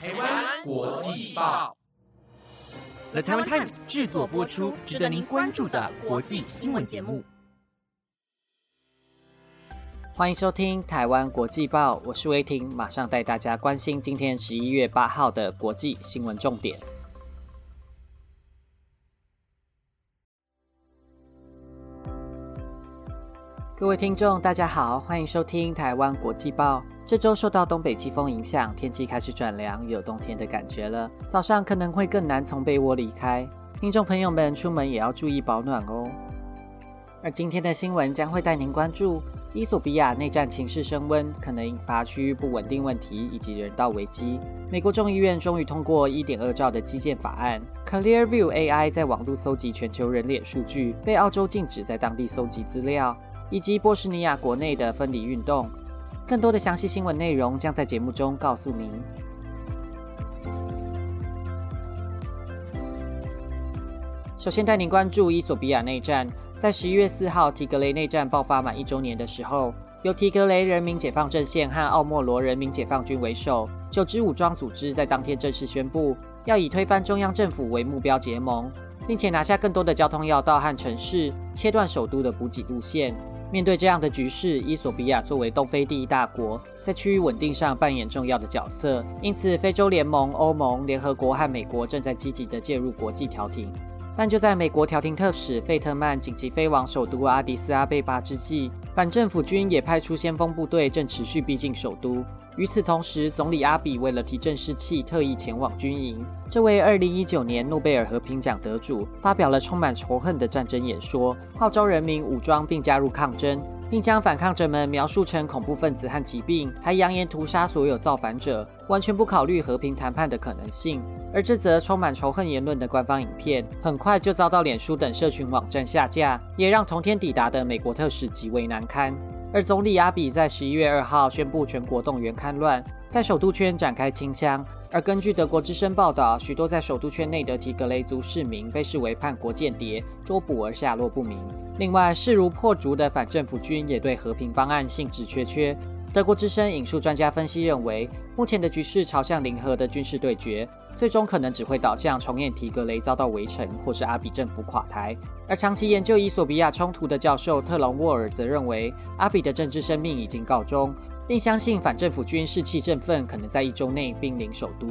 台湾国际报，The Taiwan Times 制作播出，值得您关注的国际新闻节目。欢迎收听台湾国际报，我是威婷，马上带大家关心今天十一月八号的国际新闻重点。各位听众，大家好，欢迎收听台湾国际报。这周受到东北季风影响，天气开始转凉，有冬天的感觉了。早上可能会更难从被窝离开，听众朋友们出门也要注意保暖哦。而今天的新闻将会带您关注：伊索比亚内战情势升温，可能引发区域不稳定问题以及人道危机。美国众议院终于通过一点二兆的基建法案。Clearview AI 在网络搜集全球人脸数据，被澳洲禁止在当地搜集资料。以及波斯尼亚国内的分离运动，更多的详细新闻内容将在节目中告诉您。首先带您关注伊索比亚内战，在十一月四号提格雷内战爆发满一周年的时候，由提格雷人民解放阵线和奥莫罗人民解放军为首，九支武装组织在当天正式宣布，要以推翻中央政府为目标结盟，并且拿下更多的交通要道和城市，切断首都的补给路线。面对这样的局势，伊索比亚作为东非第一大国，在区域稳定上扮演重要的角色。因此，非洲联盟、欧盟、联合国和美国正在积极地介入国际调停。但就在美国调停特使费特曼紧急飞往首都阿迪斯阿贝巴之际，反政府军也派出先锋部队，正持续逼近首都。与此同时，总理阿比为了提振士气，特意前往军营。这位2019年诺贝尔和平奖得主发表了充满仇恨的战争演说，号召人民武装并加入抗争，并将反抗者们描述成恐怖分子和疾病，还扬言屠杀所有造反者，完全不考虑和平谈判的可能性。而这则充满仇恨言论的官方影片，很快就遭到脸书等社群网站下架，也让同天抵达的美国特使极为难堪。而总理阿比在十一月二号宣布全国动员戡乱，在首都圈展开清乡。而根据德国之声报道，许多在首都圈内的提格雷族市民被视为叛国间谍，捉捕而下落不明。另外，势如破竹的反政府军也对和平方案兴致缺缺。德国之声引述专家分析认为，目前的局势朝向零和的军事对决。最终可能只会导向重演提格雷遭到围城，或是阿比政府垮台。而长期研究伊索比亚冲突的教授特隆沃尔则认为，阿比的政治生命已经告终，并相信反政府军士气振奋，可能在一周内兵临首都。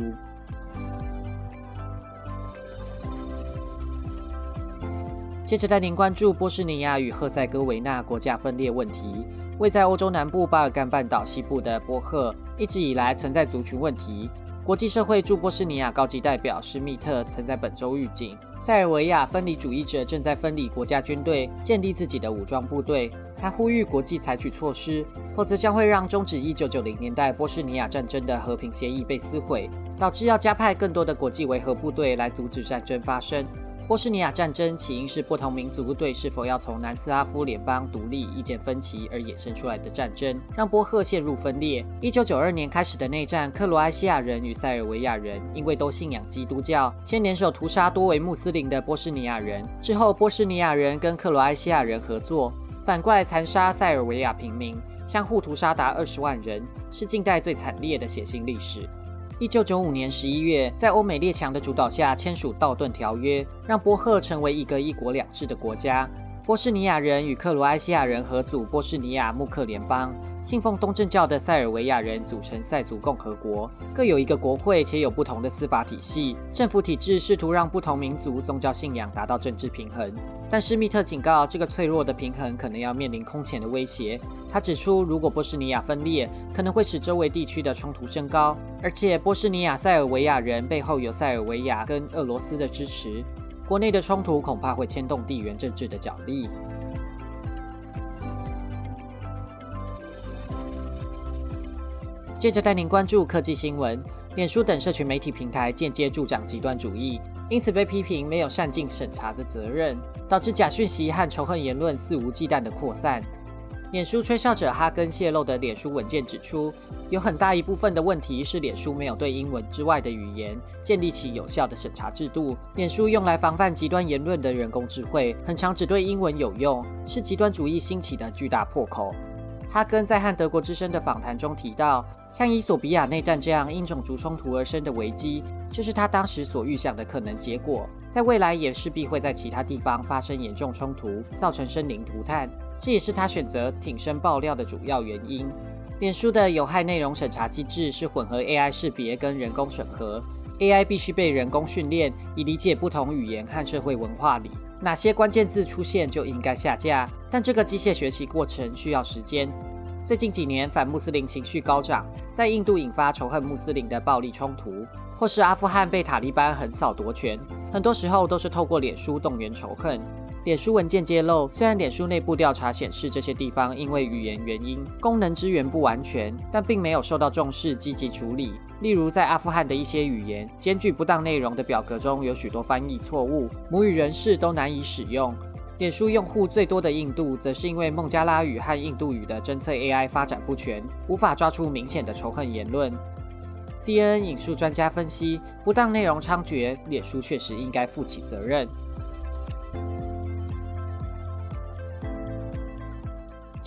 接着带您关注波斯尼亚与赫塞哥维那国家分裂问题。位在欧洲南部巴尔干半岛西部的波赫，一直以来存在族群问题。国际社会驻波斯尼亚高级代表施密特曾在本周预警，塞尔维亚分离主义者正在分离国家军队，建立自己的武装部队。他呼吁国际采取措施，否则将会让终止1990年代波士尼亚战争的和平协议被撕毁，导致要加派更多的国际维和部队来阻止战争发生。波士尼亚战争起因是不同民族对是否要从南斯拉夫联邦独立意见分歧而衍生出来的战争，让波赫陷入分裂。一九九二年开始的内战，克罗埃西亚人与塞尔维亚人因为都信仰基督教，先联手屠杀多为穆斯林的波士尼亚人，之后波士尼亚人跟克罗埃西亚人合作，反过来残杀塞尔维亚平民，相互屠杀达二十万人，是近代最惨烈的血腥历史。一九九五年十一月，在欧美列强的主导下签署《道顿条约》，让波赫成为一个一国两制的国家。波士尼亚人与克罗埃西亚人合组波士尼亚穆克联邦。信奉东正教的塞尔维亚人组成塞族共和国，各有一个国会，且有不同的司法体系。政府体制试图让不同民族宗教信仰达到政治平衡，但施密特警告，这个脆弱的平衡可能要面临空前的威胁。他指出，如果波斯尼亚分裂，可能会使周围地区的冲突升高，而且波斯尼亚塞尔维亚人背后有塞尔维亚跟俄罗斯的支持，国内的冲突恐怕会牵动地缘政治的角力。接着带您关注科技新闻，脸书等社群媒体平台间接助长极端主义，因此被批评没有善尽审查的责任，导致假讯息和仇恨言论肆无忌惮的扩散。脸书吹哨者哈根泄露的脸书文件指出，有很大一部分的问题是脸书没有对英文之外的语言建立起有效的审查制度。脸书用来防范极端言论的人工智慧，很常只对英文有用，是极端主义兴起的巨大破口。哈根在和德国之声的访谈中提到，像伊索比亚内战这样因种族冲突而生的危机，就是他当时所预想的可能结果，在未来也势必会在其他地方发生严重冲突，造成生灵涂炭。这也是他选择挺身爆料的主要原因。脸书的有害内容审查机制是混合 AI 识别跟人工审核，AI 必须被人工训练，以理解不同语言和社会文化里哪些关键字出现就应该下架。但这个机械学习过程需要时间。最近几年反穆斯林情绪高涨，在印度引发仇恨穆斯林的暴力冲突，或是阿富汗被塔利班横扫夺权，很多时候都是透过脸书动员仇恨。脸书文件揭露，虽然脸书内部调查显示这些地方因为语言原因功能支援不完全，但并没有受到重视积极处理。例如，在阿富汗的一些语言兼具不当内容的表格中有许多翻译错误，母语人士都难以使用。脸书用户最多的印度，则是因为孟加拉语和印度语的侦测 AI 发展不全，无法抓出明显的仇恨言论。CNN 引述专家分析，不当内容猖獗，脸书确实应该负起责任。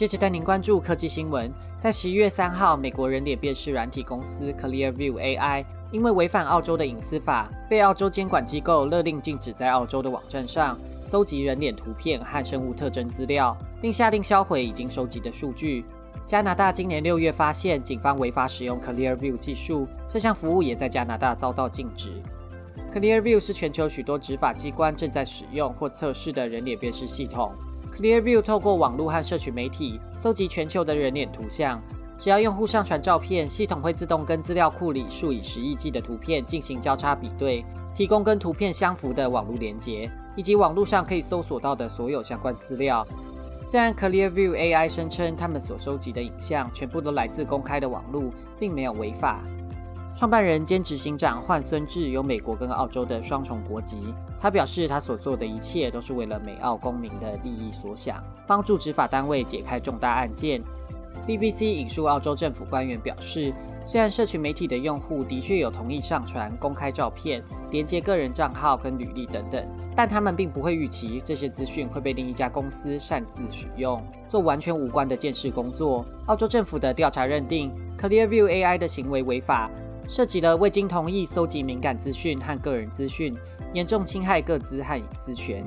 接着带您关注科技新闻。在十一月三号，美国人脸辨识软体公司 Clearview AI 因为违反澳洲的隐私法，被澳洲监管机构勒令禁止在澳洲的网站上搜集人脸图片和生物特征资料，并下令销毁已经收集的数据。加拿大今年六月发现警方违法使用 Clearview 技术，这项服务也在加拿大遭到禁止。Clearview 是全球许多执法机关正在使用或测试的人脸辨识系统。Clearview 透过网络和社群媒体搜集全球的人脸图像，只要用户上传照片，系统会自动跟资料库里数以十亿计的图片进行交叉比对，提供跟图片相符的网络连接，以及网络上可以搜索到的所有相关资料。虽然 Clearview AI 声称他们所收集的影像全部都来自公开的网络，并没有违法。创办人兼执行长换孙志有美国跟澳洲的双重国籍。他表示，他所做的一切都是为了美澳公民的利益所想，帮助执法单位解开重大案件。BBC 引述澳洲政府官员表示，虽然社群媒体的用户的确有同意上传公开照片、连接个人账号跟履历等等，但他们并不会预期这些资讯会被另一家公司擅自使用，做完全无关的监视工作。澳洲政府的调查认定，Clearview AI 的行为违法。涉及了未经同意搜集敏感资讯和个人资讯，严重侵害个资和隐私权。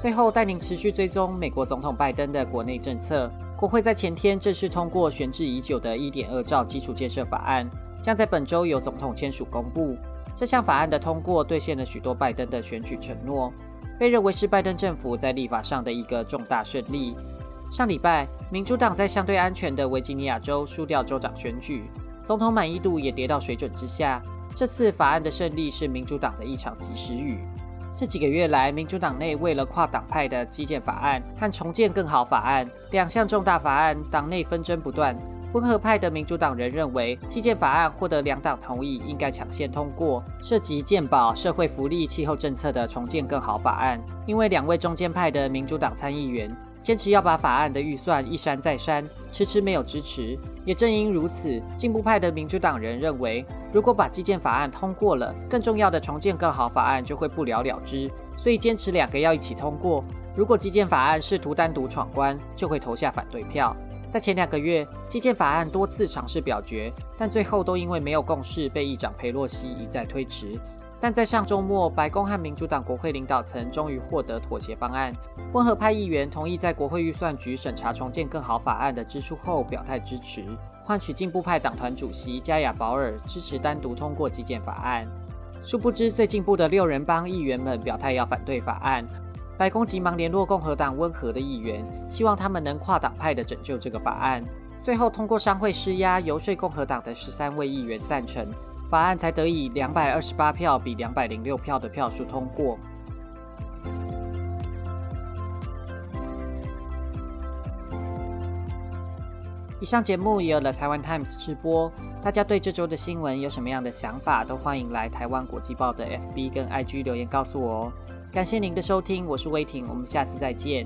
最后，带您持续追踪美国总统拜登的国内政策。国会在前天正式通过悬置已久的一点二兆基础建设法案，将在本周由总统签署公布。这项法案的通过兑现了许多拜登的选举承诺，被认为是拜登政府在立法上的一个重大胜利。上礼拜，民主党在相对安全的维吉尼亚州输掉州长选举，总统满意度也跌到水准之下。这次法案的胜利是民主党的一场及时雨。这几个月来，民主党内为了跨党派的基建法案和重建更好法案两项重大法案，党内纷争不断。温和派的民主党人认为，基建法案获得两党同意，应该抢先通过涉及健保、社会福利、气候政策的重建更好法案，因为两位中间派的民主党参议员。坚持要把法案的预算一删再删，迟迟没有支持。也正因如此，进步派的民主党人认为，如果把基建法案通过了，更重要的重建更好法案就会不了了之，所以坚持两个要一起通过。如果基建法案试图单独闯关，就会投下反对票。在前两个月，基建法案多次尝试表决，但最后都因为没有共识，被议长佩洛西一再推迟。但在上周末，白宫和民主党国会领导层终于获得妥协方案。温和派议员同意在国会预算局审查重建更好法案的支出后表态支持，换取进步派党团主席加亚保尔支持单独通过基建法案。殊不知，最进步的六人帮议员们表态要反对法案。白宫急忙联络共和党温和的议员，希望他们能跨党派的拯救这个法案。最后，通过商会施压游说共和党的十三位议员赞成。法案才得以两百二十八票比两百零六票的票数通过。以上节目也有了台湾 Times 直播，大家对这周的新闻有什么样的想法，都欢迎来台湾国际报的 FB 跟 IG 留言告诉我哦。感谢您的收听，我是威霆，我们下次再见。